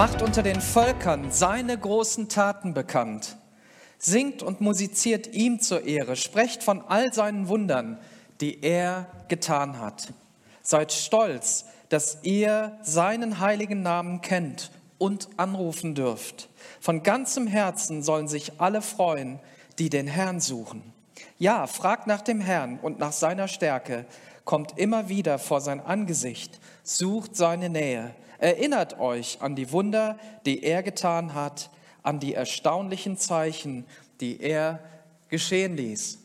macht unter den Völkern seine großen Taten bekannt, singt und musiziert ihm zur Ehre, sprecht von all seinen Wundern, die er getan hat. Seid stolz, dass ihr seinen heiligen Namen kennt und anrufen dürft. Von ganzem Herzen sollen sich alle freuen, die den Herrn suchen. Ja, fragt nach dem Herrn und nach seiner Stärke, kommt immer wieder vor sein Angesicht, sucht seine Nähe. Erinnert euch an die Wunder, die er getan hat, an die erstaunlichen Zeichen, die er geschehen ließ.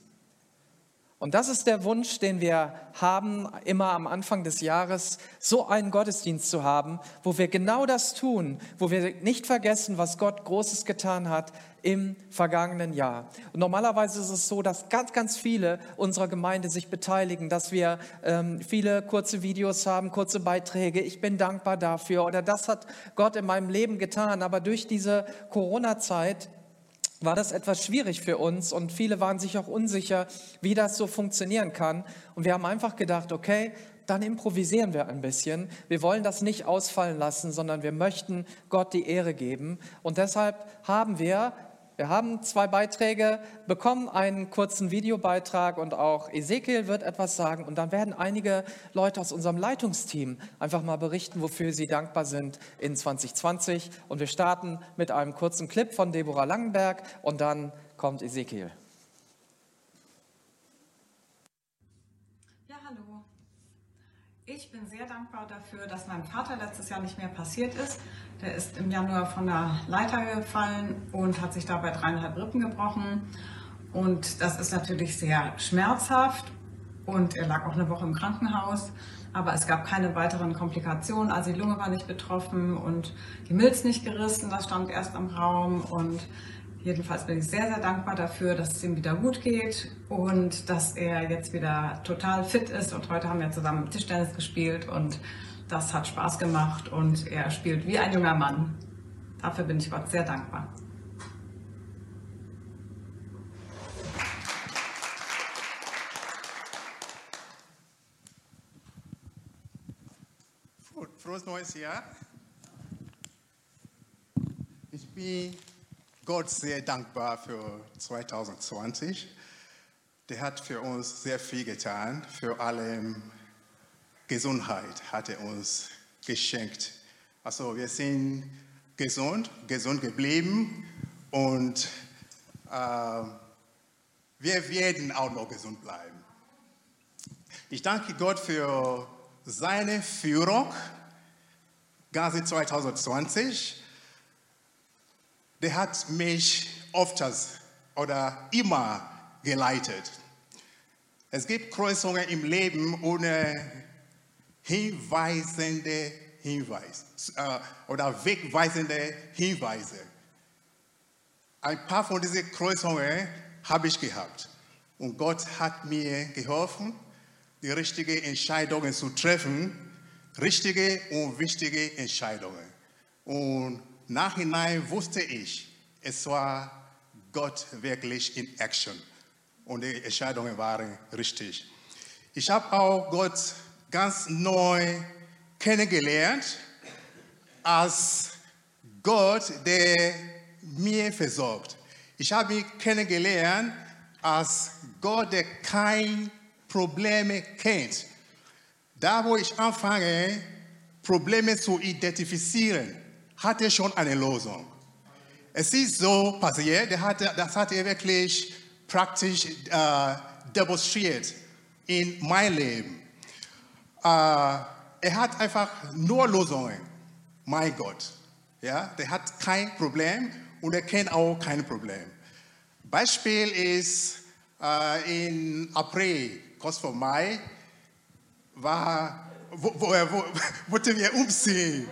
Und das ist der Wunsch, den wir haben, immer am Anfang des Jahres, so einen Gottesdienst zu haben, wo wir genau das tun, wo wir nicht vergessen, was Gott Großes getan hat im vergangenen Jahr. Und normalerweise ist es so, dass ganz, ganz viele unserer Gemeinde sich beteiligen, dass wir ähm, viele kurze Videos haben, kurze Beiträge. Ich bin dankbar dafür oder das hat Gott in meinem Leben getan. Aber durch diese Corona-Zeit war das etwas schwierig für uns und viele waren sich auch unsicher, wie das so funktionieren kann. Und wir haben einfach gedacht, okay, dann improvisieren wir ein bisschen. Wir wollen das nicht ausfallen lassen, sondern wir möchten Gott die Ehre geben. Und deshalb haben wir wir haben zwei Beiträge bekommen, einen kurzen Videobeitrag und auch Ezekiel wird etwas sagen. Und dann werden einige Leute aus unserem Leitungsteam einfach mal berichten, wofür sie dankbar sind in 2020. Und wir starten mit einem kurzen Clip von Deborah Langenberg und dann kommt Ezekiel. Ja, hallo. Ich bin sehr dankbar dafür, dass meinem Vater letztes Jahr nicht mehr passiert ist. Der ist im Januar von der Leiter gefallen und hat sich dabei dreieinhalb Rippen gebrochen. Und das ist natürlich sehr schmerzhaft. Und er lag auch eine Woche im Krankenhaus. Aber es gab keine weiteren Komplikationen. Also die Lunge war nicht betroffen und die Milz nicht gerissen. Das stand erst am Raum. Und jedenfalls bin ich sehr, sehr dankbar dafür, dass es ihm wieder gut geht und dass er jetzt wieder total fit ist. Und heute haben wir zusammen Tischtennis gespielt und das hat Spaß gemacht und er spielt wie ein junger Mann. Dafür bin ich Gott sehr dankbar. Frohes neues Jahr. Ich bin Gott sehr dankbar für 2020. Der hat für uns sehr viel getan, für alle Gesundheit hat er uns geschenkt. Also wir sind gesund, gesund geblieben und äh, wir werden auch noch gesund bleiben. Ich danke Gott für seine Führung, ganze 2020. Der hat mich oft oder immer geleitet. Es gibt Kreuzungen im Leben ohne hinweisende Hinweis äh, oder wegweisende Hinweise. Ein paar von diesen Kreuzungen habe ich gehabt. Und Gott hat mir geholfen, die richtigen Entscheidungen zu treffen, richtige und wichtige Entscheidungen. Und nachhinein wusste ich, es war Gott wirklich in Action. Und die Entscheidungen waren richtig. Ich habe auch Gott ganz neu kennengelernt als Gott, der mir versorgt. Ich habe ihn kennengelernt als Gott, der kein Probleme kennt. Da, wo ich anfange, Probleme zu identifizieren, hat er schon eine Lösung. Es ist so passiert, das hat er wirklich praktisch äh, demonstriert in mein Leben. Äh, er hat einfach nur Lösungen. Mein Gott. Ja, der hat kein Problem und er kennt auch kein Problem. Beispiel ist äh, in April, kurz vor Mai, war, wo, wo, wo, wollten wir umziehen.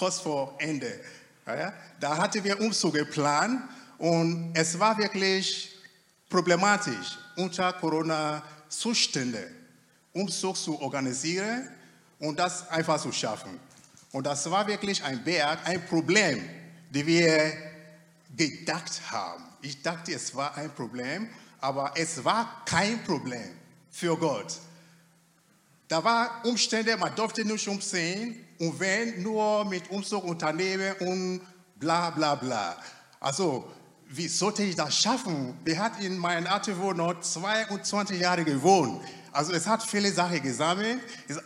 Kurz vor Ende. Ja, da hatten wir Umzug geplant und es war wirklich problematisch unter Corona-Zuständen. Umzug zu organisieren und das einfach zu schaffen. Und das war wirklich ein Berg, ein Problem, das wir gedacht haben. Ich dachte, es war ein Problem, aber es war kein Problem für Gott. Da war Umstände, man durfte nicht umziehen und wenn nur mit Umzugunternehmen und bla bla bla. Also, wie sollte ich das schaffen? Wir hat in meinem Attewohnort 22 Jahre gewohnt. Also es hat viele Sachen gesammelt.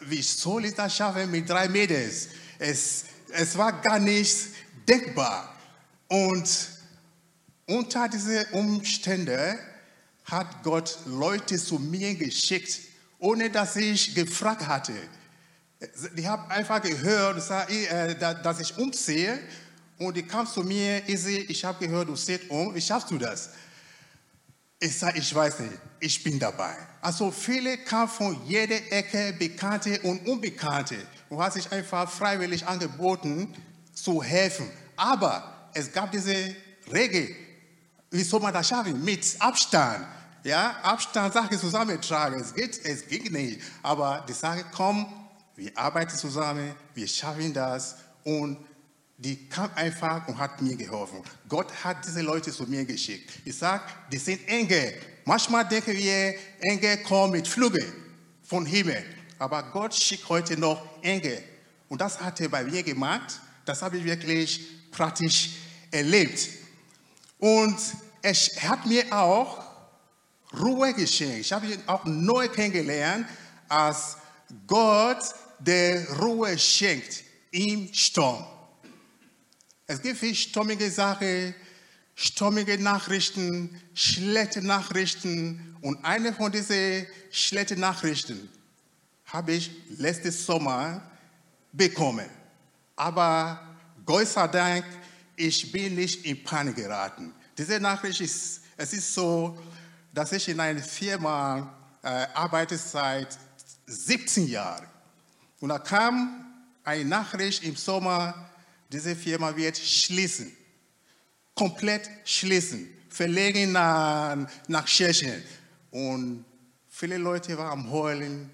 Wie soll ich das schaffen mit drei Mädels? Es, es war gar nicht denkbar. Und unter diesen Umständen hat Gott Leute zu mir geschickt, ohne dass ich gefragt hatte. Die haben einfach gehört, äh, dass ich umziehe. Und die kam zu mir, ich habe gehört, du siehst um, wie schaffst du das? Ich sage, ich weiß nicht, ich bin dabei. Also viele kamen von jeder Ecke, Bekannte und Unbekannte, und hat sich einfach freiwillig angeboten, zu helfen. Aber es gab diese Regel, wie soll man das schaffen? Mit Abstand. Ja, Abstand, Sache zusammentragen. Es geht, es ging nicht. Aber die Sache, komm, wir arbeiten zusammen, wir schaffen das. Und die kam einfach und hat mir geholfen. Gott hat diese Leute zu mir geschickt. Ich sage, die sind Engel. Manchmal denken wir, Engel kommen mit Flügen von Himmel. Aber Gott schickt heute noch Engel. Und das hat er bei mir gemacht. Das habe ich wirklich praktisch erlebt. Und er hat mir auch Ruhe geschenkt. Ich habe ihn auch neu kennengelernt, als Gott der Ruhe schenkt im Sturm. Es gibt viele stürmige Sachen, stürmige Nachrichten, schlechte Nachrichten. Und eine von diesen schlechten Nachrichten habe ich letztes Sommer bekommen. Aber Gott sei Dank, ich bin nicht in Panik geraten. Diese Nachricht ist, es ist so, dass ich in einer Firma äh, arbeite seit 17 Jahren. Und da kam eine Nachricht im Sommer, diese Firma wird schließen. Komplett schließen. Verlegen nach, nach Tschechien. Und viele Leute waren am Heulen,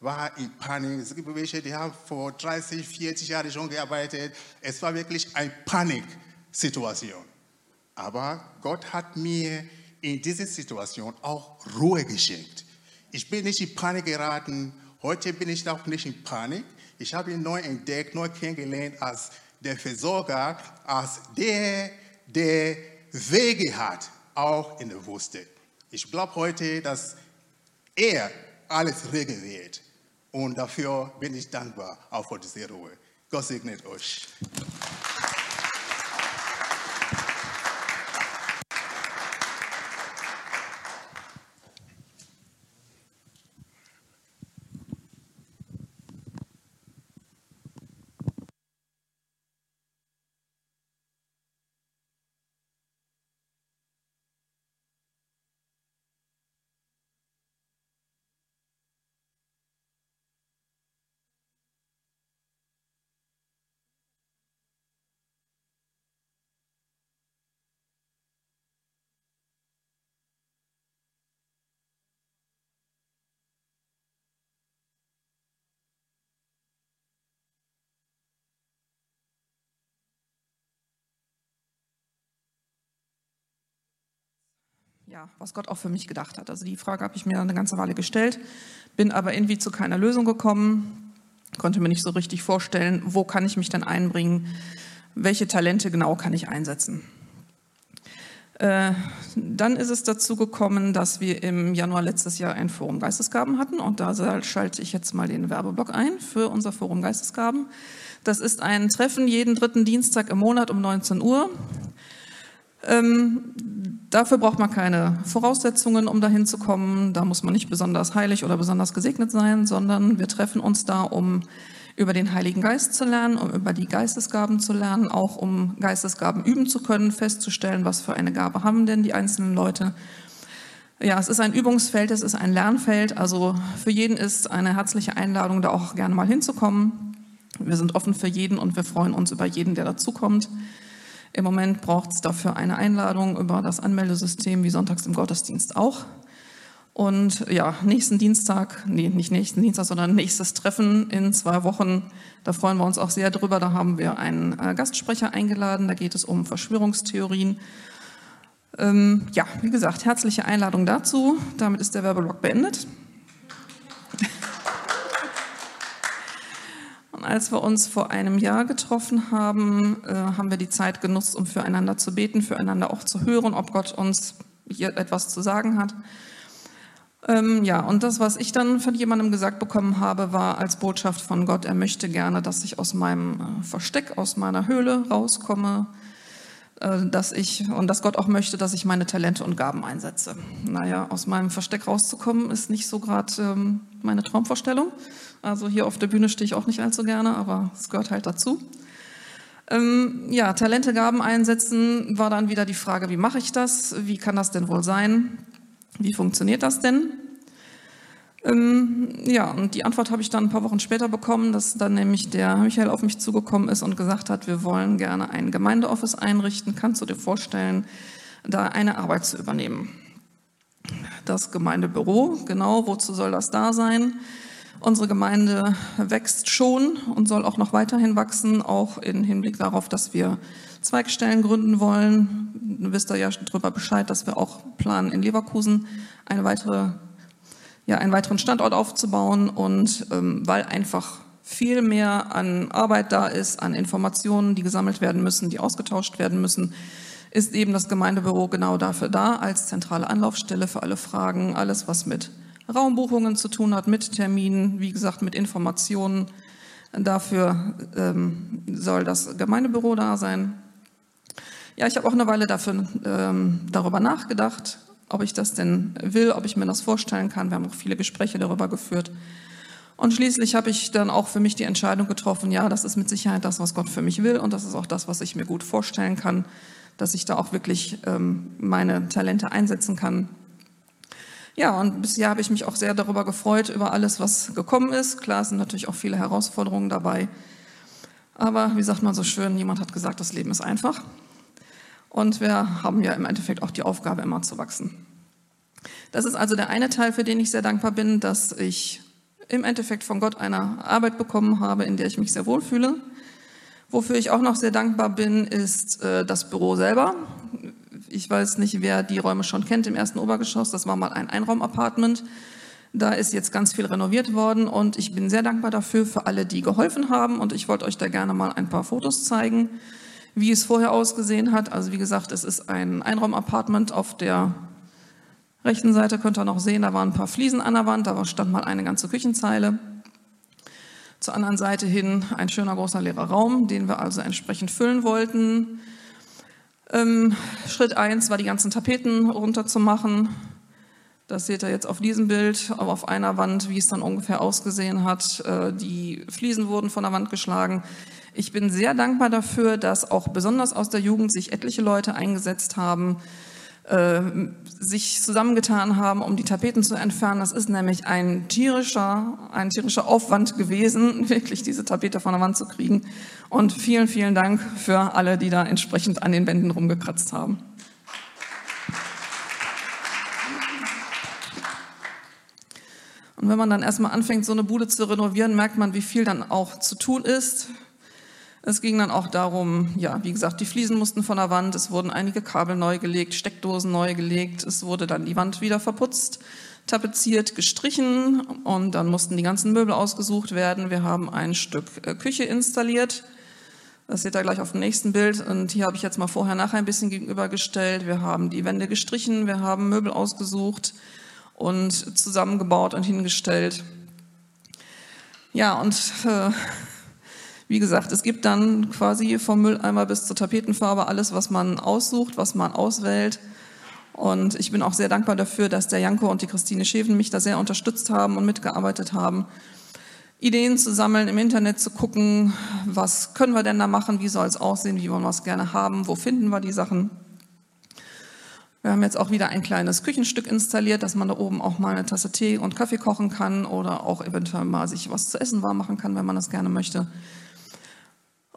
waren in Panik. Es gibt welche, die haben vor 30, 40 Jahren schon gearbeitet. Es war wirklich eine Paniksituation. Aber Gott hat mir in dieser Situation auch Ruhe geschenkt. Ich bin nicht in Panik geraten. Heute bin ich auch nicht in Panik. Ich habe ihn neu entdeckt, neu kennengelernt als der Versorger, als der, der Wege hat, auch in der Wüste. Ich glaube heute, dass er alles regeln wird. Und dafür bin ich dankbar, auch für diese Ruhe. Gott segnet euch. Ja, was Gott auch für mich gedacht hat. Also die Frage habe ich mir eine ganze Weile gestellt, bin aber irgendwie zu keiner Lösung gekommen, konnte mir nicht so richtig vorstellen, wo kann ich mich denn einbringen, welche Talente genau kann ich einsetzen. Äh, dann ist es dazu gekommen, dass wir im Januar letztes Jahr ein Forum Geistesgaben hatten und da schalte ich jetzt mal den Werbeblock ein für unser Forum Geistesgaben. Das ist ein Treffen jeden dritten Dienstag im Monat um 19 Uhr. Ähm, Dafür braucht man keine Voraussetzungen, um dahin zu kommen. Da muss man nicht besonders heilig oder besonders gesegnet sein, sondern wir treffen uns da, um über den Heiligen Geist zu lernen, um über die Geistesgaben zu lernen, auch um Geistesgaben üben zu können, festzustellen, was für eine Gabe haben denn die einzelnen Leute. Ja, es ist ein Übungsfeld, es ist ein Lernfeld, also für jeden ist eine herzliche Einladung, da auch gerne mal hinzukommen. Wir sind offen für jeden und wir freuen uns über jeden, der dazukommt. Im Moment braucht es dafür eine Einladung über das Anmeldesystem, wie sonntags im Gottesdienst auch. Und ja, nächsten Dienstag, nee, nicht nächsten Dienstag, sondern nächstes Treffen in zwei Wochen. Da freuen wir uns auch sehr drüber. Da haben wir einen äh, Gastsprecher eingeladen. Da geht es um Verschwörungstheorien. Ähm, ja, wie gesagt, herzliche Einladung dazu. Damit ist der Werbeblock beendet. Als wir uns vor einem Jahr getroffen haben, äh, haben wir die Zeit genutzt, um füreinander zu beten, füreinander auch zu hören, ob Gott uns hier etwas zu sagen hat. Ähm, ja, und das, was ich dann von jemandem gesagt bekommen habe, war als Botschaft von Gott, er möchte gerne, dass ich aus meinem äh, Versteck, aus meiner Höhle rauskomme, äh, dass ich und dass Gott auch möchte, dass ich meine Talente und Gaben einsetze. Naja, aus meinem Versteck rauszukommen ist nicht so gerade ähm, meine Traumvorstellung. Also hier auf der Bühne stehe ich auch nicht allzu gerne, aber es gehört halt dazu. Ähm, ja, Talente, Gaben einsetzen war dann wieder die Frage, wie mache ich das? Wie kann das denn wohl sein? Wie funktioniert das denn? Ähm, ja, und die Antwort habe ich dann ein paar Wochen später bekommen, dass dann nämlich der Michael auf mich zugekommen ist und gesagt hat, wir wollen gerne ein Gemeindeoffice einrichten. Kannst du dir vorstellen, da eine Arbeit zu übernehmen? Das Gemeindebüro, genau, wozu soll das da sein? Unsere Gemeinde wächst schon und soll auch noch weiterhin wachsen, auch im Hinblick darauf, dass wir Zweigstellen gründen wollen. Du wisst ja darüber Bescheid, dass wir auch planen, in Leverkusen eine weitere, ja, einen weiteren Standort aufzubauen und ähm, weil einfach viel mehr an Arbeit da ist, an Informationen, die gesammelt werden müssen, die ausgetauscht werden müssen, ist eben das Gemeindebüro genau dafür da, als zentrale Anlaufstelle für alle Fragen, alles was mit Raumbuchungen zu tun hat, mit Terminen, wie gesagt, mit Informationen. Dafür ähm, soll das Gemeindebüro da sein. Ja, ich habe auch eine Weile dafür, ähm, darüber nachgedacht, ob ich das denn will, ob ich mir das vorstellen kann. Wir haben auch viele Gespräche darüber geführt. Und schließlich habe ich dann auch für mich die Entscheidung getroffen, ja, das ist mit Sicherheit das, was Gott für mich will und das ist auch das, was ich mir gut vorstellen kann, dass ich da auch wirklich ähm, meine Talente einsetzen kann. Ja, und bisher habe ich mich auch sehr darüber gefreut, über alles, was gekommen ist. Klar sind natürlich auch viele Herausforderungen dabei. Aber wie sagt man so schön, niemand hat gesagt, das Leben ist einfach. Und wir haben ja im Endeffekt auch die Aufgabe, immer zu wachsen. Das ist also der eine Teil, für den ich sehr dankbar bin, dass ich im Endeffekt von Gott eine Arbeit bekommen habe, in der ich mich sehr wohlfühle. Wofür ich auch noch sehr dankbar bin, ist äh, das Büro selber. Ich weiß nicht, wer die Räume schon kennt im ersten Obergeschoss. Das war mal ein Einraumapartment. Da ist jetzt ganz viel renoviert worden und ich bin sehr dankbar dafür, für alle, die geholfen haben. Und ich wollte euch da gerne mal ein paar Fotos zeigen, wie es vorher ausgesehen hat. Also wie gesagt, es ist ein Einraumapartment. Auf der rechten Seite könnt ihr noch sehen, da waren ein paar Fliesen an der Wand, da stand mal eine ganze Küchenzeile. Zur anderen Seite hin ein schöner großer leerer Raum, den wir also entsprechend füllen wollten. Ähm, Schritt 1 war die ganzen Tapeten runterzumachen. Das seht ihr jetzt auf diesem Bild, aber auf einer Wand, wie es dann ungefähr ausgesehen hat. Äh, die Fliesen wurden von der Wand geschlagen. Ich bin sehr dankbar dafür, dass auch besonders aus der Jugend sich etliche Leute eingesetzt haben, äh, sich zusammengetan haben, um die Tapeten zu entfernen. Das ist nämlich ein tierischer, ein tierischer Aufwand gewesen, wirklich diese Tapete von der Wand zu kriegen. Und vielen, vielen Dank für alle, die da entsprechend an den Wänden rumgekratzt haben. Und wenn man dann erstmal anfängt, so eine Bude zu renovieren, merkt man, wie viel dann auch zu tun ist. Es ging dann auch darum, ja, wie gesagt, die Fliesen mussten von der Wand, es wurden einige Kabel neu gelegt, Steckdosen neu gelegt, es wurde dann die Wand wieder verputzt, tapeziert, gestrichen und dann mussten die ganzen Möbel ausgesucht werden. Wir haben ein Stück äh, Küche installiert. Das seht ihr gleich auf dem nächsten Bild. Und hier habe ich jetzt mal vorher nachher ein bisschen gegenübergestellt. Wir haben die Wände gestrichen, wir haben Möbel ausgesucht und zusammengebaut und hingestellt. Ja, und äh, wie gesagt, es gibt dann quasi vom Mülleimer bis zur Tapetenfarbe alles, was man aussucht, was man auswählt. Und ich bin auch sehr dankbar dafür, dass der Janko und die Christine Scheven mich da sehr unterstützt haben und mitgearbeitet haben. Ideen zu sammeln, im Internet zu gucken, was können wir denn da machen, wie soll es aussehen, wie wollen wir es gerne haben, wo finden wir die Sachen. Wir haben jetzt auch wieder ein kleines Küchenstück installiert, dass man da oben auch mal eine Tasse Tee und Kaffee kochen kann oder auch eventuell mal sich was zu essen warm machen kann, wenn man das gerne möchte.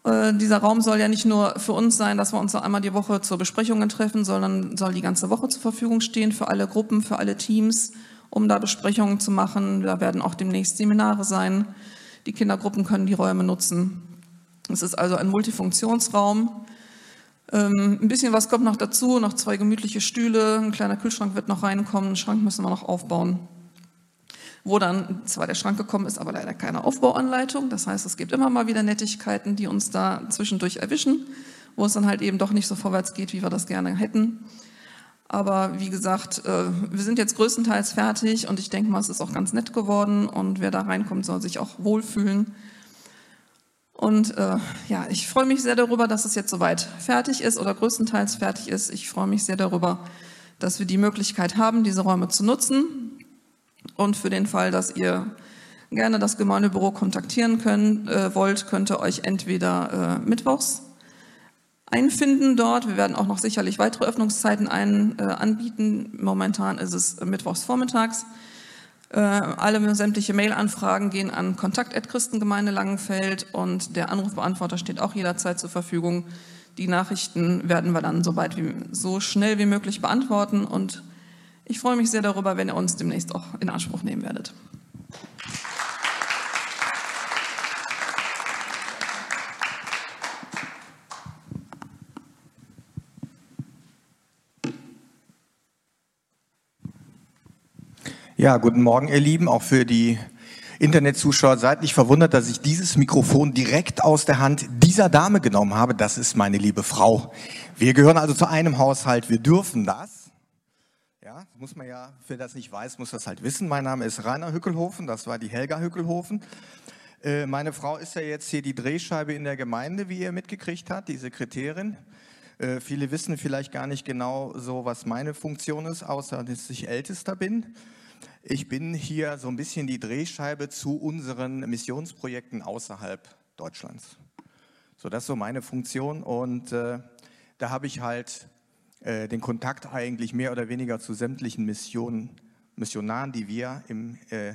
Äh, dieser Raum soll ja nicht nur für uns sein, dass wir uns einmal die Woche zur Besprechungen treffen, sondern soll die ganze Woche zur Verfügung stehen für alle Gruppen, für alle Teams, um da Besprechungen zu machen. Da werden auch demnächst Seminare sein. Die Kindergruppen können die Räume nutzen. Es ist also ein Multifunktionsraum. Ähm, ein bisschen was kommt noch dazu, noch zwei gemütliche Stühle, ein kleiner Kühlschrank wird noch reinkommen, einen Schrank müssen wir noch aufbauen. Wo dann zwar der Schrank gekommen ist, aber leider keine Aufbauanleitung. Das heißt, es gibt immer mal wieder Nettigkeiten, die uns da zwischendurch erwischen, wo es dann halt eben doch nicht so vorwärts geht, wie wir das gerne hätten. Aber wie gesagt, äh, wir sind jetzt größtenteils fertig und ich denke mal, es ist auch ganz nett geworden und wer da reinkommt, soll sich auch wohlfühlen. Und äh, ja, ich freue mich sehr darüber, dass es jetzt soweit fertig ist oder größtenteils fertig ist. Ich freue mich sehr darüber, dass wir die Möglichkeit haben, diese Räume zu nutzen. Und für den Fall, dass ihr gerne das Gemeindebüro kontaktieren können, äh, wollt, könnt ihr euch entweder äh, mittwochs einfinden dort. Wir werden auch noch sicherlich weitere Öffnungszeiten ein, äh, anbieten. Momentan ist es mittwochs vormittags. Äh, alle sämtliche Mail-Anfragen gehen an Kontakt@Christengemeinde Langenfeld und der Anrufbeantworter steht auch jederzeit zur Verfügung. Die Nachrichten werden wir dann so weit wie so schnell wie möglich beantworten und ich freue mich sehr darüber, wenn ihr uns demnächst auch in Anspruch nehmen werdet. Ja, guten Morgen, ihr Lieben, auch für die Internetzuschauer. Seid nicht verwundert, dass ich dieses Mikrofon direkt aus der Hand dieser Dame genommen habe. Das ist meine liebe Frau. Wir gehören also zu einem Haushalt. Wir dürfen das. Muss man ja, wer das nicht weiß, muss das halt wissen. Mein Name ist Rainer Hückelhofen. Das war die Helga Hückelhofen. Äh, meine Frau ist ja jetzt hier die Drehscheibe in der Gemeinde, wie ihr mitgekriegt habt, die Sekretärin. Äh, viele wissen vielleicht gar nicht genau so, was meine Funktion ist, außer dass ich Ältester bin. Ich bin hier so ein bisschen die Drehscheibe zu unseren Missionsprojekten außerhalb Deutschlands. So, das ist so meine Funktion und äh, da habe ich halt äh, den Kontakt eigentlich mehr oder weniger zu sämtlichen Missionen, Missionaren, die wir im, äh,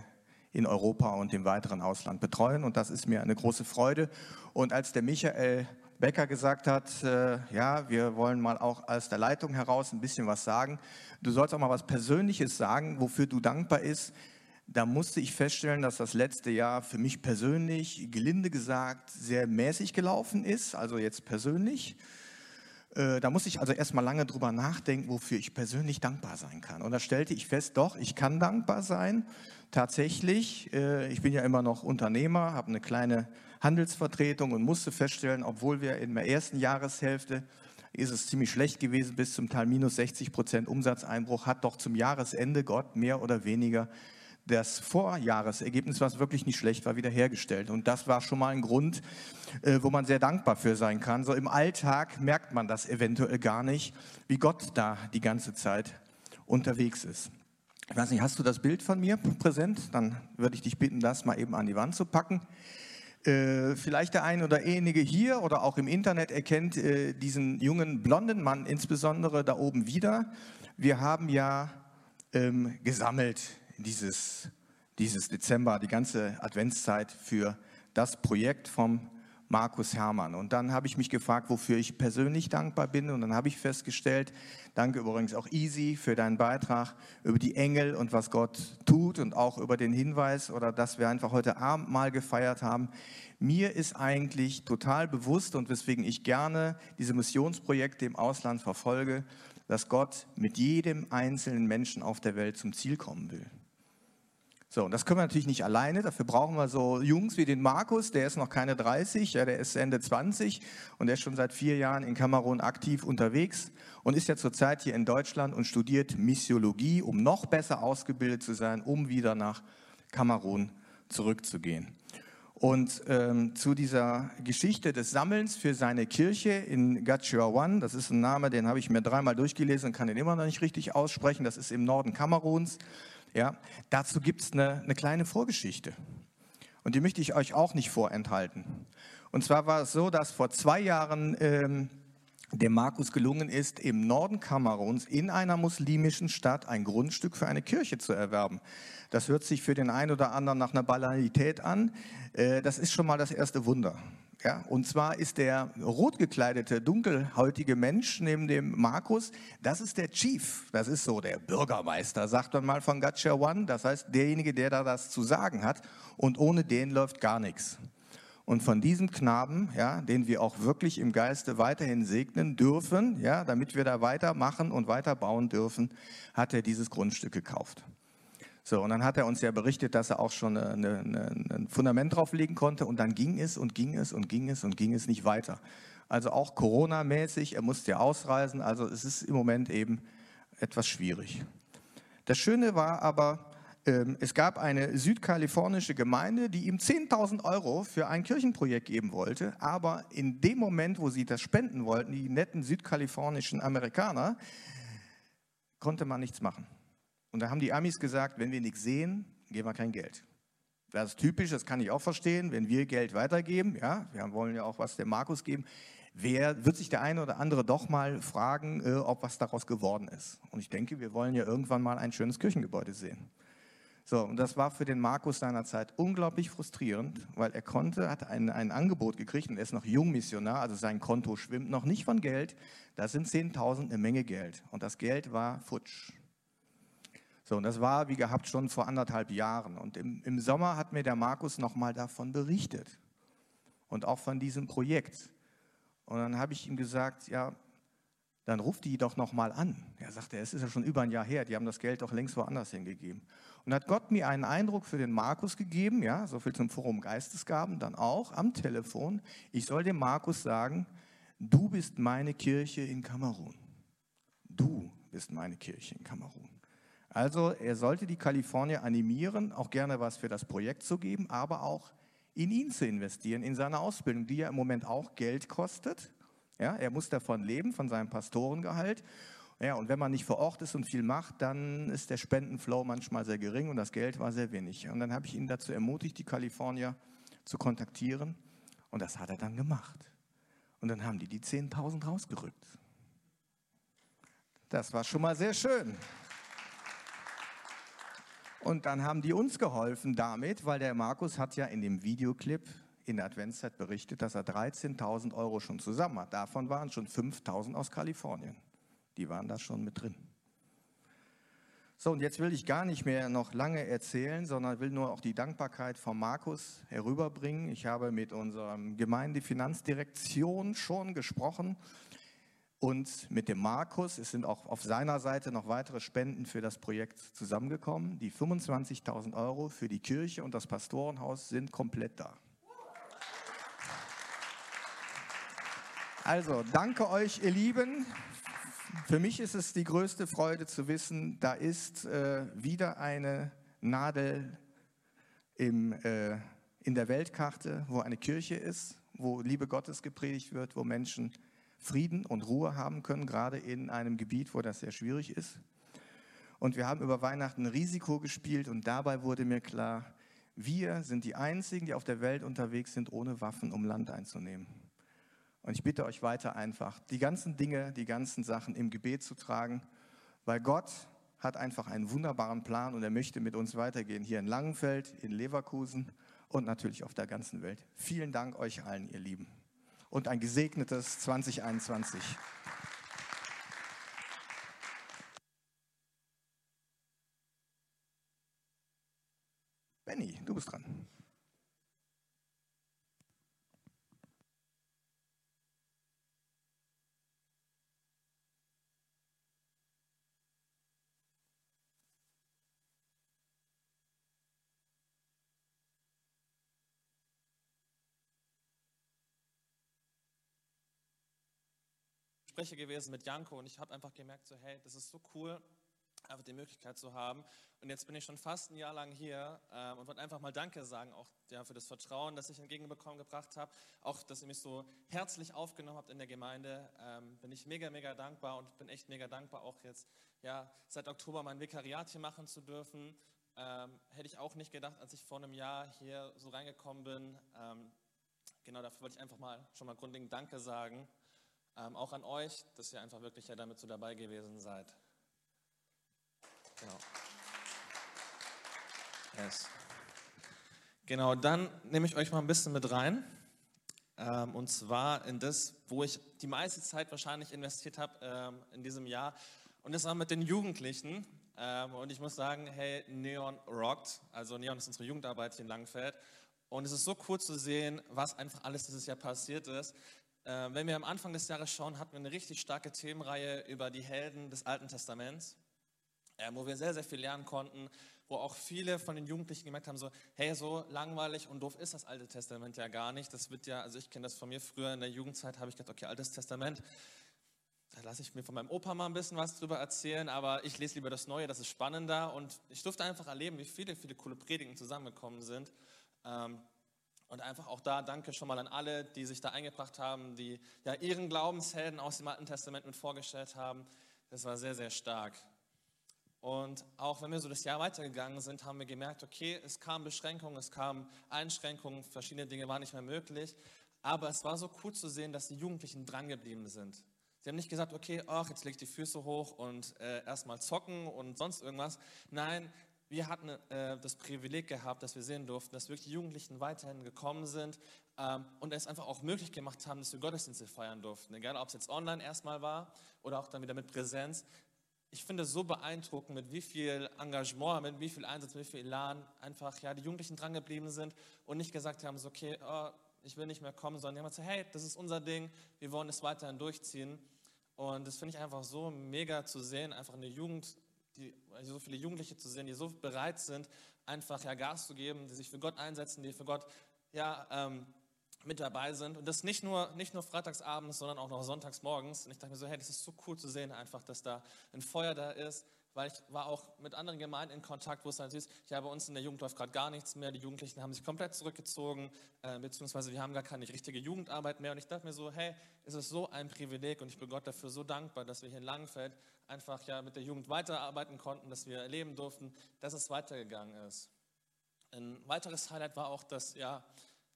in Europa und im weiteren Ausland betreuen und das ist mir eine große Freude. Und als der Michael Becker gesagt hat, äh, ja, wir wollen mal auch aus der Leitung heraus ein bisschen was sagen. Du sollst auch mal was Persönliches sagen, wofür du dankbar bist. Da musste ich feststellen, dass das letzte Jahr für mich persönlich, gelinde gesagt, sehr mäßig gelaufen ist, also jetzt persönlich. Äh, da musste ich also erstmal lange drüber nachdenken, wofür ich persönlich dankbar sein kann. Und da stellte ich fest, doch, ich kann dankbar sein. Tatsächlich, äh, ich bin ja immer noch Unternehmer, habe eine kleine Handelsvertretung und musste feststellen, obwohl wir in der ersten Jahreshälfte ist es ziemlich schlecht gewesen, bis zum Teil minus 60 Prozent Umsatzeinbruch, hat doch zum Jahresende Gott mehr oder weniger das Vorjahresergebnis, was wirklich nicht schlecht war, wiederhergestellt. Und das war schon mal ein Grund, äh, wo man sehr dankbar für sein kann. So im Alltag merkt man das eventuell gar nicht, wie Gott da die ganze Zeit unterwegs ist. Ich weiß nicht, hast du das Bild von mir präsent? Dann würde ich dich bitten, das mal eben an die Wand zu packen. Äh, vielleicht der ein oder einige hier oder auch im Internet erkennt äh, diesen jungen blonden Mann insbesondere da oben wieder. Wir haben ja ähm, gesammelt dieses, dieses Dezember, die ganze Adventszeit für das Projekt vom Markus Hermann. Und dann habe ich mich gefragt, wofür ich persönlich dankbar bin. Und dann habe ich festgestellt, danke übrigens auch Easy für deinen Beitrag über die Engel und was Gott tut und auch über den Hinweis oder dass wir einfach heute Abend mal gefeiert haben. Mir ist eigentlich total bewusst und weswegen ich gerne diese Missionsprojekte im Ausland verfolge, dass Gott mit jedem einzelnen Menschen auf der Welt zum Ziel kommen will. So, und das können wir natürlich nicht alleine. Dafür brauchen wir so Jungs wie den Markus, der ist noch keine 30, ja, der ist Ende 20 und der ist schon seit vier Jahren in Kamerun aktiv unterwegs und ist ja zurzeit hier in Deutschland und studiert Missiologie, um noch besser ausgebildet zu sein, um wieder nach Kamerun zurückzugehen. Und ähm, zu dieser Geschichte des Sammelns für seine Kirche in One, das ist ein Name, den habe ich mir dreimal durchgelesen und kann den immer noch nicht richtig aussprechen, das ist im Norden Kameruns. Ja, dazu gibt es eine, eine kleine Vorgeschichte. Und die möchte ich euch auch nicht vorenthalten. Und zwar war es so, dass vor zwei Jahren ähm, dem Markus gelungen ist, im Norden Kameruns in einer muslimischen Stadt ein Grundstück für eine Kirche zu erwerben. Das hört sich für den einen oder anderen nach einer Banalität an. Äh, das ist schon mal das erste Wunder. Ja, und zwar ist der rot gekleidete, dunkelhäutige Mensch neben dem Markus, das ist der Chief, das ist so der Bürgermeister, sagt man mal von Gacha One, das heißt derjenige, der da das zu sagen hat und ohne den läuft gar nichts. Und von diesem Knaben, ja, den wir auch wirklich im Geiste weiterhin segnen dürfen, ja, damit wir da weitermachen und weiterbauen dürfen, hat er dieses Grundstück gekauft. So, und dann hat er uns ja berichtet, dass er auch schon eine, eine, ein Fundament drauflegen konnte und dann ging es und ging es und ging es und ging es nicht weiter. Also auch Corona-mäßig, er musste ja ausreisen, also es ist im Moment eben etwas schwierig. Das Schöne war aber, ähm, es gab eine südkalifornische Gemeinde, die ihm 10.000 Euro für ein Kirchenprojekt geben wollte, aber in dem Moment, wo sie das spenden wollten, die netten südkalifornischen Amerikaner, konnte man nichts machen. Und da haben die Amis gesagt, wenn wir nichts sehen, geben wir kein Geld. Das ist typisch, das kann ich auch verstehen, wenn wir Geld weitergeben, ja, wir wollen ja auch was dem Markus geben, wer wird sich der eine oder andere doch mal fragen, äh, ob was daraus geworden ist. Und ich denke, wir wollen ja irgendwann mal ein schönes Kirchengebäude sehen. So, und das war für den Markus seinerzeit unglaublich frustrierend, weil er konnte, hat ein, ein Angebot gekriegt und er ist noch Jungmissionar, also sein Konto schwimmt noch nicht von Geld. Das sind 10.000 eine Menge Geld. Und das Geld war futsch. So, und das war, wie gehabt, schon vor anderthalb Jahren. Und im, im Sommer hat mir der Markus nochmal davon berichtet. Und auch von diesem Projekt. Und dann habe ich ihm gesagt, ja, dann ruft die doch nochmal an. Er sagte, es ist ja schon über ein Jahr her, die haben das Geld doch längst woanders hingegeben. Und hat Gott mir einen Eindruck für den Markus gegeben, ja, so viel zum Forum Geistesgaben, dann auch am Telefon. Ich soll dem Markus sagen, du bist meine Kirche in Kamerun. Du bist meine Kirche in Kamerun. Also er sollte die Kalifornier animieren, auch gerne was für das Projekt zu geben, aber auch in ihn zu investieren, in seine Ausbildung, die ja im Moment auch Geld kostet. Ja, er muss davon leben, von seinem Pastorengehalt. Ja, und wenn man nicht vor Ort ist und viel macht, dann ist der Spendenflow manchmal sehr gering und das Geld war sehr wenig. Und dann habe ich ihn dazu ermutigt, die Kalifornier zu kontaktieren. Und das hat er dann gemacht. Und dann haben die die 10.000 rausgerückt. Das war schon mal sehr schön. Und dann haben die uns geholfen damit, weil der Markus hat ja in dem Videoclip in der Adventszeit berichtet, dass er 13.000 Euro schon zusammen hat. Davon waren schon 5.000 aus Kalifornien. Die waren da schon mit drin. So, und jetzt will ich gar nicht mehr noch lange erzählen, sondern will nur auch die Dankbarkeit von Markus herüberbringen. Ich habe mit unserer Gemeindefinanzdirektion schon gesprochen und mit dem Markus, es sind auch auf seiner Seite noch weitere Spenden für das Projekt zusammengekommen. Die 25.000 Euro für die Kirche und das Pastorenhaus sind komplett da. Also, danke euch, ihr Lieben. Für mich ist es die größte Freude zu wissen, da ist äh, wieder eine Nadel im, äh, in der Weltkarte, wo eine Kirche ist, wo Liebe Gottes gepredigt wird, wo Menschen Frieden und Ruhe haben können, gerade in einem Gebiet, wo das sehr schwierig ist. Und wir haben über Weihnachten Risiko gespielt und dabei wurde mir klar, wir sind die Einzigen, die auf der Welt unterwegs sind, ohne Waffen, um Land einzunehmen. Und ich bitte euch weiter einfach, die ganzen Dinge, die ganzen Sachen im Gebet zu tragen, weil Gott hat einfach einen wunderbaren Plan und er möchte mit uns weitergehen, hier in Langenfeld, in Leverkusen und natürlich auf der ganzen Welt. Vielen Dank euch allen, ihr Lieben und ein gesegnetes 2021. Benny, du bist dran. Sprecher gewesen mit Janko und ich habe einfach gemerkt, so hey, das ist so cool, einfach die Möglichkeit zu haben. Und jetzt bin ich schon fast ein Jahr lang hier ähm, und wollte einfach mal Danke sagen, auch ja, für das Vertrauen, das ich entgegenbekommen gebracht habe, auch, dass ihr mich so herzlich aufgenommen habt in der Gemeinde. Ähm, bin ich mega, mega dankbar und bin echt mega dankbar, auch jetzt ja, seit Oktober mein Vikariat hier machen zu dürfen. Ähm, hätte ich auch nicht gedacht, als ich vor einem Jahr hier so reingekommen bin. Ähm, genau dafür wollte ich einfach mal schon mal grundlegend Danke sagen. Ähm, auch an euch, dass ihr einfach wirklich ja damit so dabei gewesen seid. Genau. Yes. Genau, dann nehme ich euch mal ein bisschen mit rein. Ähm, und zwar in das, wo ich die meiste Zeit wahrscheinlich investiert habe ähm, in diesem Jahr. Und das war mit den Jugendlichen. Ähm, und ich muss sagen, hey, Neon rockt. Also Neon ist unsere Jugendarbeit hier in Langfeld. Und es ist so cool zu sehen, was einfach alles dieses Jahr passiert ist. Äh, wenn wir am Anfang des Jahres schauen, hatten wir eine richtig starke Themenreihe über die Helden des Alten Testaments. äh, wo wir sehr, sehr viel lernen konnten, wo auch viele von den Jugendlichen gemerkt haben, so, hey, so langweilig und doof ist das Alte Testament ja gar nicht. Das wird ja, also ich kenne das von mir früher in der Jugendzeit, habe ich gedacht, okay, Altes Testament, da lasse ich mir von meinem Opa mal ein bisschen was drüber erzählen, aber ich lese lieber das Neue, das ist spannender und ich durfte einfach erleben, wie viele, viele coole Predigen zusammengekommen sind. Ähm, und einfach auch da danke schon mal an alle, die sich da eingebracht haben, die ja ihren Glaubenshelden aus dem Alten Testament mit vorgestellt haben. Das war sehr, sehr stark. Und auch wenn wir so das Jahr weitergegangen sind, haben wir gemerkt, okay, es kamen Beschränkungen, es kamen Einschränkungen, verschiedene Dinge waren nicht mehr möglich. Aber es war so cool zu sehen, dass die Jugendlichen drangeblieben sind. Sie haben nicht gesagt, okay, ach, jetzt leg die Füße hoch und äh, erstmal zocken und sonst irgendwas. Nein, wir hatten äh, das Privileg gehabt, dass wir sehen durften, dass wirklich Jugendlichen weiterhin gekommen sind ähm, und es einfach auch möglich gemacht haben, dass wir Gottesdienste feiern durften. Egal, ob es jetzt online erstmal war oder auch dann wieder mit Präsenz ich finde es so beeindruckend, mit wie viel Engagement, mit wie viel Einsatz, mit wie viel Elan einfach ja, die Jugendlichen drangeblieben sind und nicht gesagt haben, so, okay, oh, ich will nicht mehr kommen, sondern die haben gesagt, hey, das ist unser Ding, wir wollen es weiterhin durchziehen. Und das finde ich einfach so mega zu sehen, einfach eine Jugend, die, so viele Jugendliche zu sehen, die so bereit sind, einfach ja Gas zu geben, die sich für Gott einsetzen, die für Gott ja, ähm, mit dabei sind. Und das nicht nur, nicht nur freitagsabends, sondern auch noch sonntags morgens. Und ich dachte mir so, hey, das ist so cool zu sehen, einfach, dass da ein Feuer da ist. Weil ich war auch mit anderen Gemeinden in Kontakt, wo es dann ist, ja, bei uns in der Jugend läuft gerade gar nichts mehr. Die Jugendlichen haben sich komplett zurückgezogen, äh, beziehungsweise wir haben gar keine richtige Jugendarbeit mehr. Und ich dachte mir so, hey, es ist so ein Privileg und ich bin Gott dafür so dankbar, dass wir hier in Langenfeld einfach ja mit der Jugend weiterarbeiten konnten, dass wir erleben durften, dass es weitergegangen ist. Ein weiteres Highlight war auch, dass ja,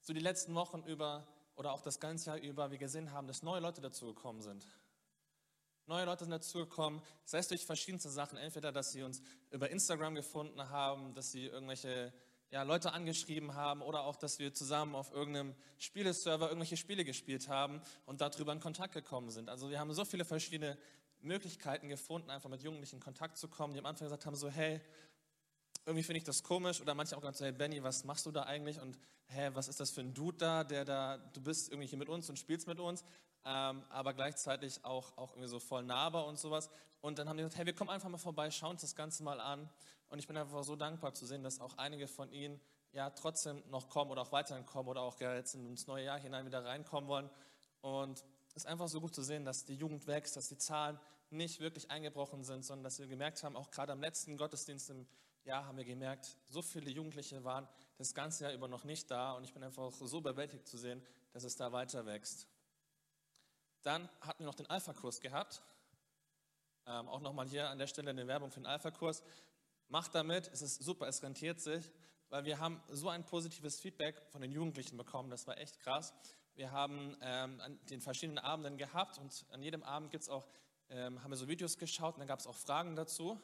so die letzten Wochen über oder auch das ganze Jahr über wir gesehen haben, dass neue Leute dazugekommen sind. Neue Leute sind dazugekommen, sei es durch verschiedenste Sachen. Entweder, dass sie uns über Instagram gefunden haben, dass sie irgendwelche ja, Leute angeschrieben haben oder auch, dass wir zusammen auf irgendeinem Spieleserver irgendwelche Spiele gespielt haben und darüber in Kontakt gekommen sind. Also wir haben so viele verschiedene Möglichkeiten gefunden, einfach mit Jugendlichen in Kontakt zu kommen, die am Anfang gesagt haben, so hey, irgendwie finde ich das komisch oder manche auch ganz so, hey Benny, was machst du da eigentlich und hä, was ist das für ein Dude da, der da, du bist irgendwie hier mit uns und spielst mit uns, ähm, aber gleichzeitig auch, auch irgendwie so voll nahbar und sowas. Und dann haben die gesagt, hey, wir kommen einfach mal vorbei, schauen uns das Ganze mal an. Und ich bin einfach so dankbar zu sehen, dass auch einige von ihnen ja trotzdem noch kommen oder auch weiterhin kommen oder auch jetzt ins neue Jahr hinein wieder reinkommen wollen. Und ist einfach so gut zu sehen, dass die Jugend wächst, dass die Zahlen nicht wirklich eingebrochen sind, sondern dass wir gemerkt haben, auch gerade am letzten Gottesdienst im Jahr haben wir gemerkt, so viele Jugendliche waren das ganze Jahr über noch nicht da und ich bin einfach so überwältigt zu sehen, dass es da weiter wächst. Dann hatten wir noch den Alpha-Kurs gehabt. Ähm, auch nochmal hier an der Stelle eine Werbung für den Alpha-Kurs. Macht damit, es ist super, es rentiert sich, weil wir haben so ein positives Feedback von den Jugendlichen bekommen, das war echt krass. Wir haben ähm, an den verschiedenen Abenden gehabt und an jedem Abend gibt's auch, ähm, haben wir so Videos geschaut und dann gab es auch Fragen dazu.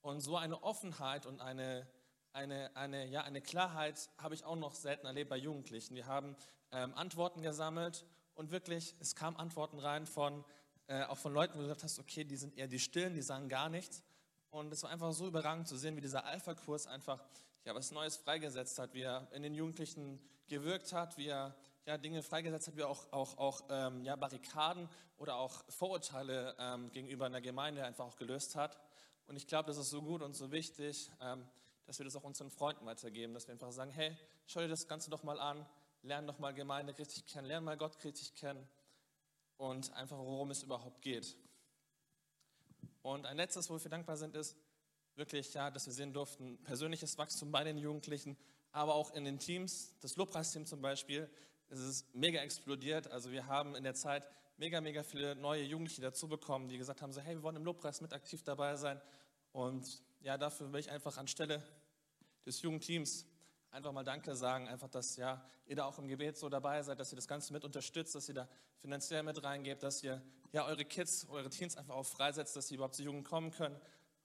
Und so eine Offenheit und eine, eine, eine, ja, eine Klarheit habe ich auch noch selten erlebt bei Jugendlichen. Wir haben ähm, Antworten gesammelt und wirklich, es kamen Antworten rein von, äh, auch von Leuten, wo du gesagt hast, okay, die sind eher die Stillen, die sagen gar nichts. Und es war einfach so überragend zu sehen, wie dieser Alpha-Kurs einfach ja, was Neues freigesetzt hat, wie er in den Jugendlichen gewirkt hat, wie er ja, Dinge freigesetzt hat, wie auch, auch, auch ähm, ja, Barrikaden oder auch Vorurteile ähm, gegenüber einer Gemeinde einfach auch gelöst hat. Und ich glaube, das ist so gut und so wichtig, ähm, dass wir das auch unseren Freunden weitergeben, dass wir einfach sagen, hey, schau dir das Ganze doch mal an, lern doch mal Gemeinde richtig kennen, lern mal Gott richtig kennen und einfach, worum es überhaupt geht. Und ein letztes, wofür wir dankbar sind, ist wirklich, ja, dass wir sehen durften, persönliches Wachstum bei den Jugendlichen, aber auch in den Teams. Das Lobpreisteam zum Beispiel, es ist mega explodiert. Also wir haben in der Zeit mega, mega viele neue Jugendliche dazu bekommen, die gesagt haben, so hey, wir wollen im Lobpreis mit aktiv dabei sein. Und ja, dafür will ich einfach anstelle des Jugendteams einfach mal Danke sagen, einfach, dass ja, ihr da auch im Gebet so dabei seid, dass ihr das Ganze mit unterstützt, dass ihr da finanziell mit reingebt, dass ihr ja eure Kids, eure Teens einfach auch freisetzt, dass sie überhaupt zur Jugend kommen können.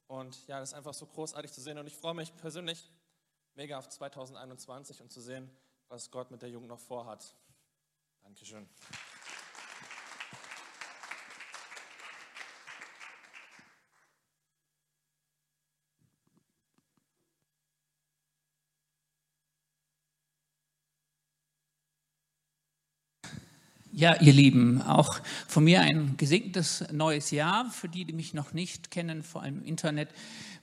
Und ja, das ist einfach so großartig zu sehen. Und ich freue mich persönlich mega auf 2021 und zu sehen, was Gott mit der Jugend noch vorhat. Dankeschön. Ja, ihr Lieben, auch von mir ein gesegnetes neues Jahr. Für die, die mich noch nicht kennen, vor allem im Internet.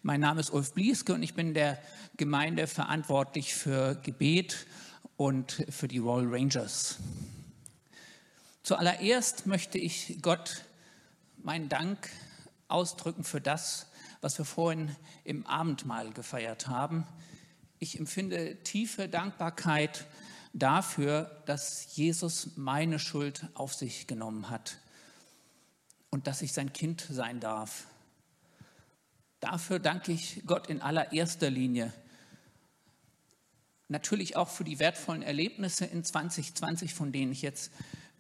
Mein Name ist Ulf Blieske und ich bin der Gemeinde verantwortlich für Gebet und für die Royal Rangers. Zuallererst möchte ich Gott meinen Dank ausdrücken für das, was wir vorhin im Abendmahl gefeiert haben. Ich empfinde tiefe Dankbarkeit dafür, dass Jesus meine Schuld auf sich genommen hat und dass ich sein Kind sein darf. Dafür danke ich Gott in allererster Linie. Natürlich auch für die wertvollen Erlebnisse in 2020, von denen ich jetzt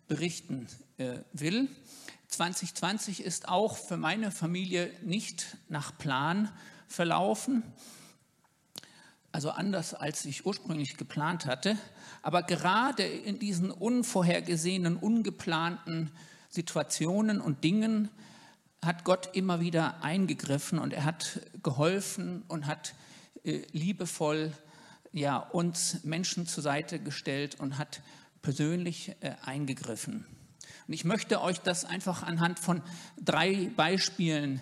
berichten äh, will. 2020 ist auch für meine Familie nicht nach Plan verlaufen, also anders als ich ursprünglich geplant hatte. Aber gerade in diesen unvorhergesehenen, ungeplanten Situationen und Dingen hat Gott immer wieder eingegriffen und er hat geholfen und hat äh, liebevoll ja, uns Menschen zur Seite gestellt und hat persönlich äh, eingegriffen. Und ich möchte euch das einfach anhand von drei Beispielen,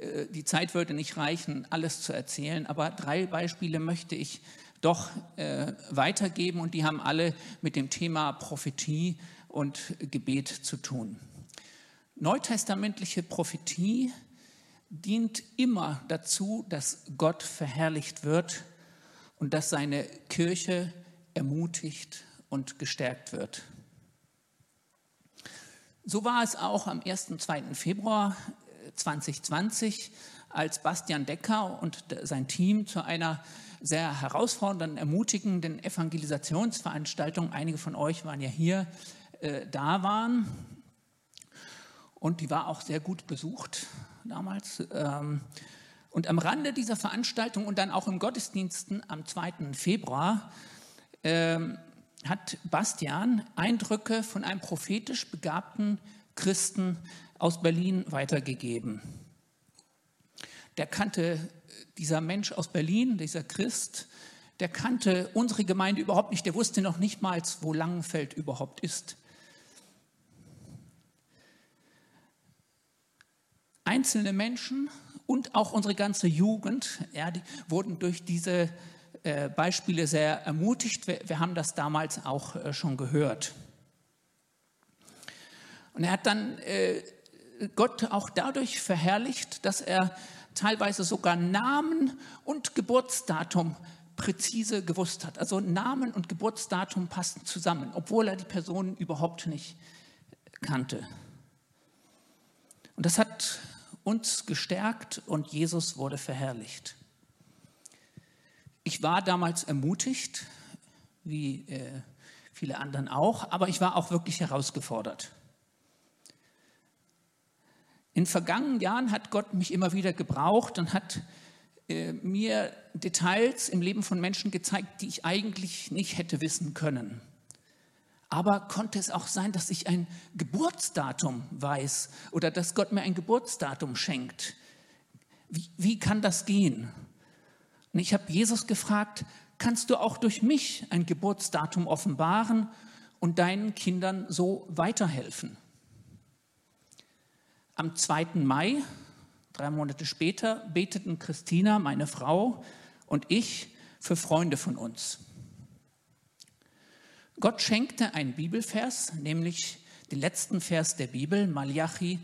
äh, die Zeit würde nicht reichen, alles zu erzählen, aber drei Beispiele möchte ich doch äh, weitergeben und die haben alle mit dem Thema Prophetie und Gebet zu tun. Neutestamentliche Prophetie dient immer dazu, dass Gott verherrlicht wird und dass seine Kirche ermutigt und gestärkt wird. So war es auch am 1. und 2. Februar 2020, äh, als Bastian Decker und sein Team zu einer sehr herausfordernden, ermutigenden Evangelisationsveranstaltung, einige von euch waren ja hier, äh, da waren. Und die war auch sehr gut besucht damals. Ähm, und am Rande dieser Veranstaltung und dann auch im Gottesdiensten am 2. Februar ähm, hat Bastian Eindrücke von einem prophetisch begabten Christen aus Berlin weitergegeben. Der kannte, dieser Mensch aus Berlin, dieser Christ, der kannte unsere Gemeinde überhaupt nicht, der wusste noch nicht mal, wo Langenfeld überhaupt ist. Einzelne Menschen und auch unsere ganze Jugend ja, die wurden durch diese äh, Beispiele sehr ermutigt. Wir, wir, haben das damals auch äh, schon gehört. Und er hat dann äh, Gott auch dadurch verherrlicht, dass er teilweise sogar Namen und Geburtsdatum präzise gewusst hat. Also Namen und Geburtsdatum passten zusammen, obwohl er die Personen überhaupt nicht kannte. Und das hat uns gestärkt und Jesus wurde verherrlicht. Ich war damals ermutigt, wie äh, viele anderen auch, aber ich war auch wirklich herausgefordert. In vergangenen Jahren hat Gott mich immer wieder gebraucht und hat äh, mir Details im Leben von Menschen gezeigt, die ich eigentlich nicht hätte wissen können. Aber konnte es auch sein, dass ich ein Geburtsdatum weiß oder dass Gott mir ein Geburtsdatum schenkt? Wie, wie kann das gehen? Und ich habe Jesus gefragt, kannst du auch durch mich ein Geburtsdatum offenbaren und deinen Kindern so weiterhelfen? Am 2. Mai, drei Monate später, beteten Christina, meine Frau, und ich für Freunde von uns. Gott schenkte einen Bibelvers, nämlich den letzten Vers der Bibel, Malachi,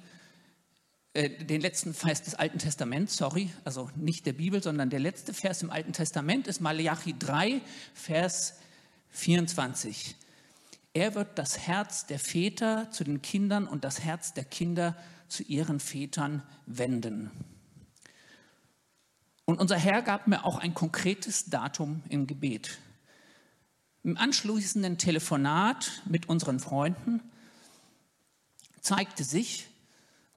äh, den letzten Vers des Alten Testaments, sorry, also nicht der Bibel, sondern der letzte Vers im Alten Testament ist Malachi 3, Vers 24. Er wird das Herz der Väter zu den Kindern und das Herz der Kinder zu ihren Vätern wenden. Und unser Herr gab mir auch ein konkretes Datum im Gebet. Im anschließenden Telefonat mit unseren Freunden zeigte sich,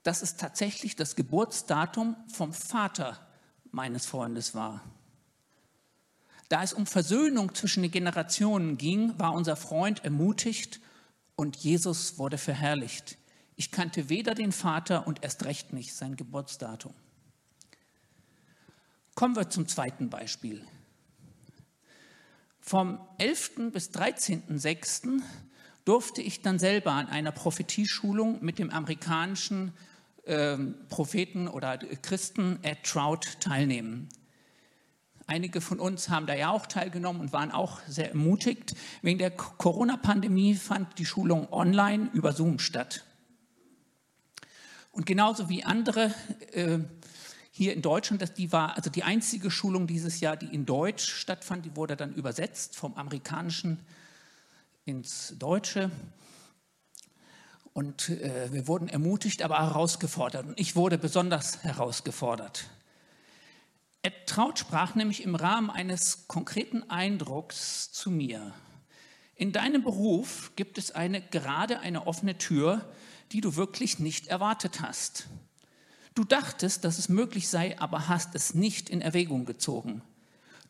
dass es tatsächlich das Geburtsdatum vom Vater meines Freundes war. Da es um Versöhnung zwischen den Generationen ging, war unser Freund ermutigt und Jesus wurde verherrlicht. Ich kannte weder den Vater und erst recht nicht sein Geburtsdatum. Kommen wir zum zweiten Beispiel. Vom 11. bis 13.06. durfte ich dann selber an einer Prophetieschulung mit dem amerikanischen ähm, Propheten oder Christen Ed Trout teilnehmen. Einige von uns haben da ja auch teilgenommen und waren auch sehr ermutigt. Wegen der Corona-Pandemie fand die Schulung online über Zoom statt. Und genauso wie andere äh, hier in Deutschland, das, die war also die einzige Schulung dieses Jahr, die in Deutsch stattfand, die wurde dann übersetzt vom amerikanischen ins Deutsche. Und äh, wir wurden ermutigt, aber herausgefordert. Und ich wurde besonders herausgefordert. Ed Traut sprach nämlich im Rahmen eines konkreten Eindrucks zu mir. In deinem Beruf gibt es eine, gerade eine offene Tür, die du wirklich nicht erwartet hast. Du dachtest, dass es möglich sei, aber hast es nicht in Erwägung gezogen.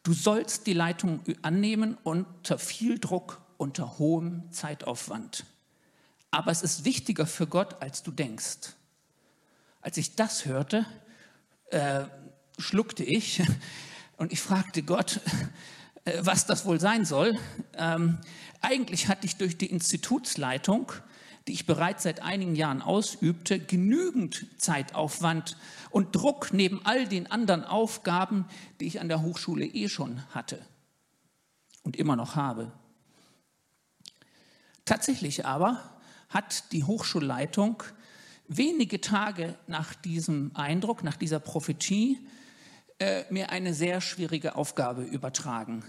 Du sollst die Leitung annehmen unter viel Druck, unter hohem Zeitaufwand. Aber es ist wichtiger für Gott, als du denkst. Als ich das hörte, äh, schluckte ich und ich fragte Gott, äh, was das wohl sein soll. Ähm, eigentlich hatte ich durch die Institutsleitung, die ich bereits seit einigen Jahren ausübte, genügend Zeitaufwand und Druck neben all den anderen Aufgaben, die ich an der Hochschule eh schon hatte und immer noch habe. Tatsächlich aber hat die Hochschulleitung wenige Tage nach diesem Eindruck, nach dieser Prophetie, äh, mir eine sehr schwierige Aufgabe übertragen,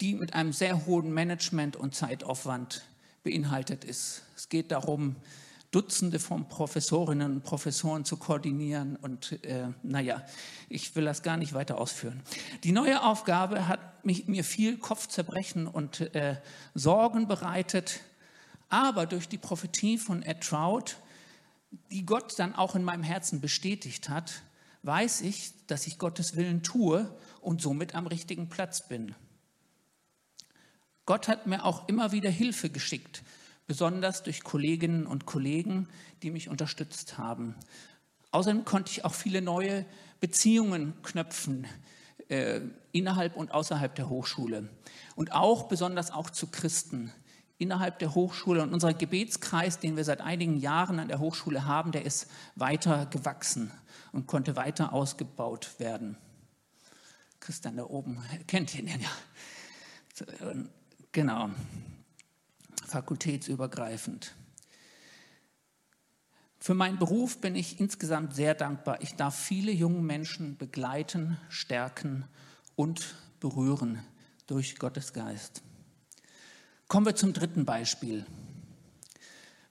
die mit einem sehr hohen Management- und Zeitaufwand beinhaltet ist. Es geht darum, Dutzende von Professorinnen und Professoren zu koordinieren und äh, naja, ich will das gar nicht weiter ausführen. Die neue Aufgabe hat mich, mir viel Kopfzerbrechen und äh, Sorgen bereitet, aber durch die Prophetie von Ed Trout, die Gott dann auch in meinem Herzen bestätigt hat, weiß ich, dass ich Gottes Willen tue und somit am richtigen Platz bin. Gott hat mir auch immer wieder Hilfe geschickt, besonders durch Kolleginnen und Kollegen, die mich unterstützt haben. Außerdem konnte ich auch viele neue Beziehungen knöpfen, äh, innerhalb und außerhalb der Hochschule. Und auch besonders auch zu Christen. Innerhalb der Hochschule und unser Gebetskreis, den wir seit einigen Jahren an der Hochschule haben, der ist weiter gewachsen und konnte weiter ausgebaut werden. Christian da oben kennt ihn ja. Genau. Fakultätsübergreifend. Für meinen Beruf bin ich insgesamt sehr dankbar. Ich darf viele junge Menschen begleiten, stärken und berühren durch Gottes Geist. Kommen wir zum dritten Beispiel.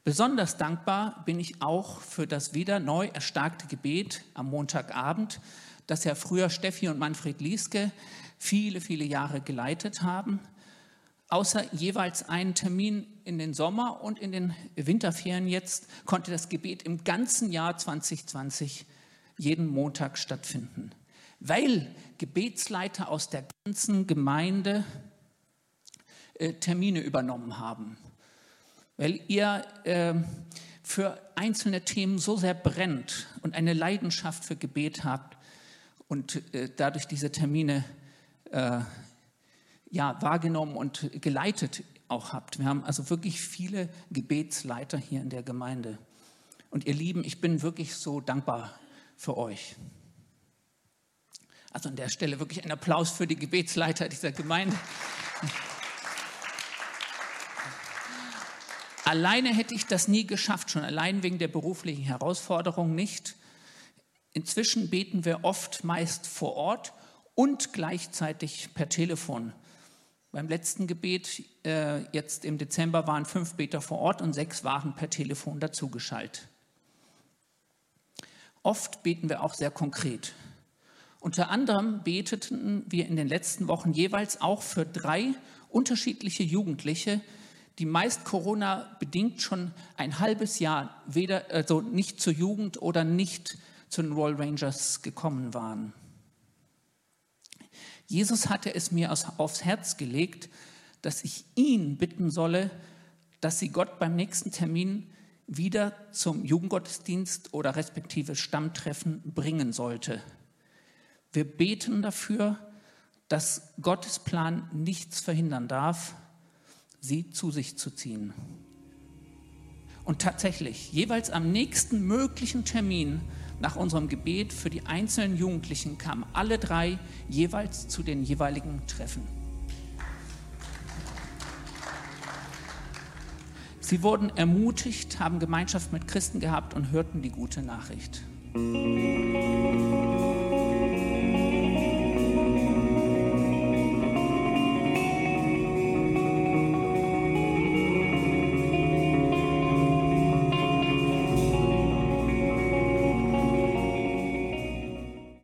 Besonders dankbar bin ich auch für das wieder neu erstarkte Gebet am Montagabend, das ja früher Steffi und Manfred Lieske viele, viele Jahre geleitet haben. Außer jeweils einen Termin in den Sommer- und in den Winterferien jetzt konnte das Gebet im ganzen Jahr 2020 jeden Montag stattfinden, weil Gebetsleiter aus der ganzen Gemeinde äh, Termine übernommen haben. Weil ihr äh, für einzelne Themen so sehr brennt und eine Leidenschaft für Gebet habt und äh, dadurch diese Termine äh, ja, wahrgenommen und geleitet auch habt. Wir haben also wirklich viele Gebetsleiter hier in der Gemeinde. Und ihr Lieben, ich bin wirklich so dankbar für euch. Also an der Stelle wirklich ein Applaus für die Gebetsleiter dieser Gemeinde. Alleine hätte ich das nie geschafft, schon allein wegen der beruflichen Herausforderung nicht. Inzwischen beten wir oft meist vor Ort und gleichzeitig per Telefon. Beim letzten Gebet äh, jetzt im Dezember waren fünf Beter vor Ort und sechs waren per Telefon dazugeschaltet. Oft beten wir auch sehr konkret. Unter anderem beteten wir in den letzten Wochen jeweils auch für drei unterschiedliche Jugendliche, die meist Corona-bedingt schon ein halbes Jahr weder, also nicht zur Jugend oder nicht zu den Royal Rangers gekommen waren. Jesus hatte es mir aufs Herz gelegt, dass ich ihn bitten solle, dass sie Gott beim nächsten Termin wieder zum Jugendgottesdienst oder respektive Stammtreffen bringen sollte. Wir beten dafür, dass Gottes Plan nichts verhindern darf sie zu sich zu ziehen. Und tatsächlich, jeweils am nächsten möglichen Termin nach unserem Gebet für die einzelnen Jugendlichen kamen alle drei jeweils zu den jeweiligen Treffen. Sie wurden ermutigt, haben Gemeinschaft mit Christen gehabt und hörten die gute Nachricht. Musik